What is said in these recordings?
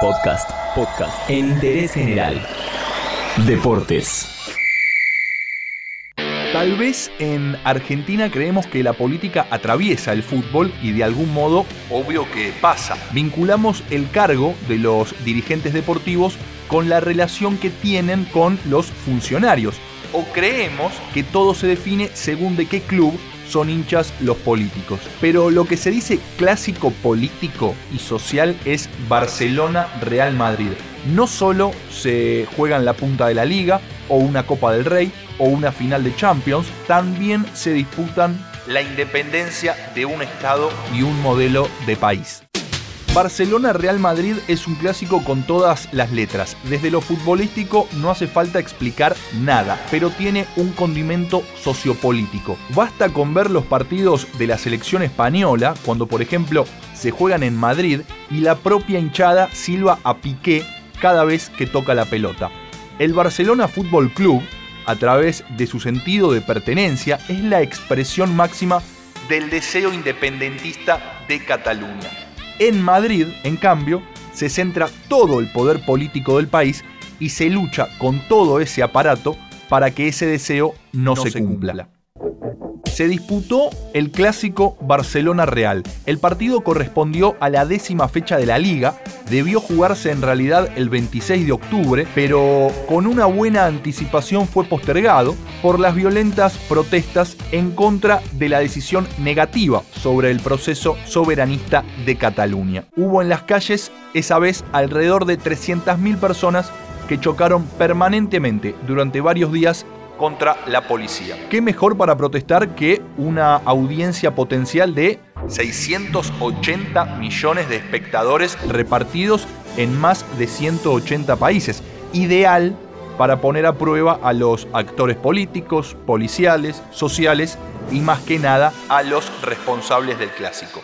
Podcast, podcast en interés general. Deportes. Tal vez en Argentina creemos que la política atraviesa el fútbol y de algún modo, obvio que pasa. Vinculamos el cargo de los dirigentes deportivos con la relación que tienen con los funcionarios. O creemos que todo se define según de qué club son hinchas los políticos. Pero lo que se dice clásico político y social es Barcelona-Real Madrid. No solo se juegan la punta de la liga o una Copa del Rey o una final de Champions, también se disputan la independencia de un Estado y un modelo de país. Barcelona-Real Madrid es un clásico con todas las letras. Desde lo futbolístico no hace falta explicar nada, pero tiene un condimento sociopolítico. Basta con ver los partidos de la selección española, cuando por ejemplo se juegan en Madrid y la propia hinchada silba a Piqué cada vez que toca la pelota. El Barcelona Fútbol Club, a través de su sentido de pertenencia, es la expresión máxima del deseo independentista de Cataluña. En Madrid, en cambio, se centra todo el poder político del país y se lucha con todo ese aparato para que ese deseo no, se, cumpla. Se disputó el clásico Barcelona-Real. El partido correspondió a la décima fecha de la liga, debió jugarse en realidad el 26 de octubre, pero con una buena anticipación fue postergado por las violentas protestas en contra de la decisión negativa sobre el proceso soberanista de Cataluña. Hubo en las calles esa vez alrededor de 300.000 personas que chocaron permanentemente durante varios días contra la policía. ¿Qué mejor para protestar que una audiencia potencial de 680 millones de espectadores repartidos en más de 180 países? Ideal para poner a prueba a los actores políticos, policiales, sociales y más que nada a los responsables del clásico.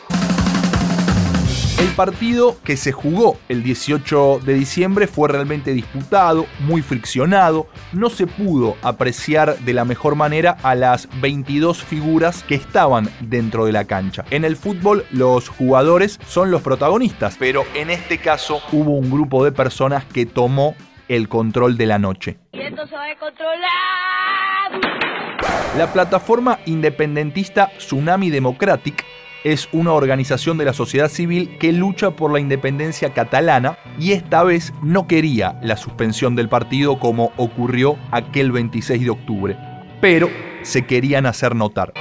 El partido que se jugó el 18 de diciembre fue realmente disputado, muy friccionado, no se pudo apreciar de la mejor manera a las 22 figuras que estaban dentro de la cancha. En el fútbol los jugadores son los protagonistas, pero en este caso hubo un grupo de personas que tomó el control de la noche. Y esto se va a controlar. La plataforma independentista Tsunami Democratic es una organización de la sociedad civil que lucha por la independencia catalana y esta vez no quería la suspensión del partido como ocurrió aquel 26 de octubre, pero se querían hacer notar.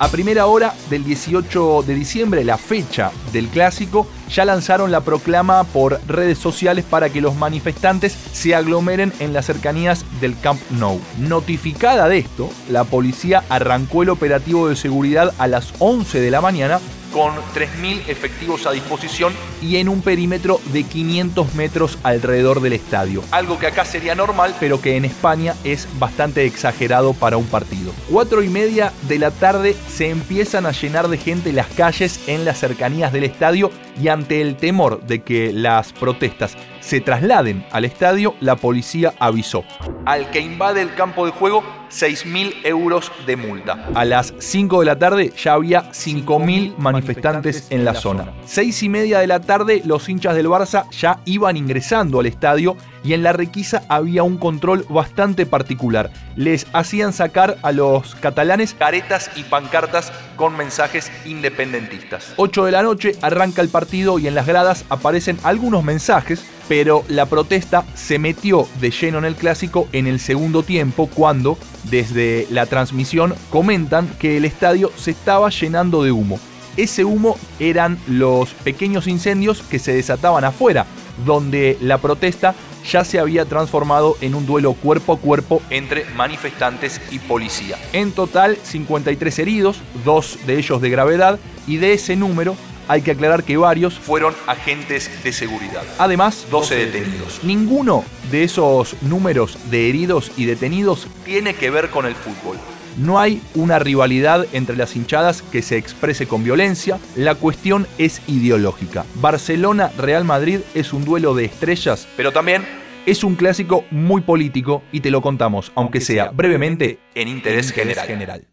A primera hora del 18 de diciembre, la fecha del clásico, ya lanzaron la proclama por redes sociales para que los manifestantes se aglomeren en las cercanías del Camp Nou. Notificada de esto, la policía arrancó el operativo de seguridad a las 11 de la mañana con 3.000 efectivos a disposición y en un perímetro de 500 metros alrededor del estadio. Algo que acá sería normal, pero que en España es bastante exagerado para un partido. Cuatro y media de la tarde se empiezan a llenar de gente las calles en las cercanías del estadio y ante el temor de que las protestas se trasladen al estadio, la policía avisó. Al que invade el campo de juego, 6.000 euros de multa. A las 5 de la tarde ya había 5.000 manifestantes en la zona. 6 y media de la tarde, los hinchas del Barça ya iban ingresando al estadio y en la requisa había un control bastante particular. Les hacían sacar a los catalanes caretas y pancartas con mensajes independentistas. 8 de la noche arranca el partido y en las gradas aparecen algunos mensajes, pero la protesta se metió de lleno en el clásico en el segundo tiempo cuando desde la transmisión comentan que el estadio se estaba llenando de humo. Ese humo eran los pequeños incendios que se desataban afuera, donde la protesta ya se había transformado en un duelo cuerpo a cuerpo entre manifestantes y policía. En total, 53 heridos, dos de ellos de gravedad, y de ese número hay que aclarar que varios fueron agentes de seguridad. Además, 12 detenidos. Ninguno de esos números de heridos y detenidos tiene que ver con el fútbol. No hay una rivalidad entre las hinchadas que se exprese con violencia, la cuestión es ideológica. Barcelona-Real Madrid es un duelo de estrellas, pero también es un clásico muy político y te lo contamos, aunque sea brevemente, en interés general.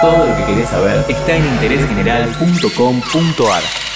Todo lo que querés saber está en interésgeneral.com.ar.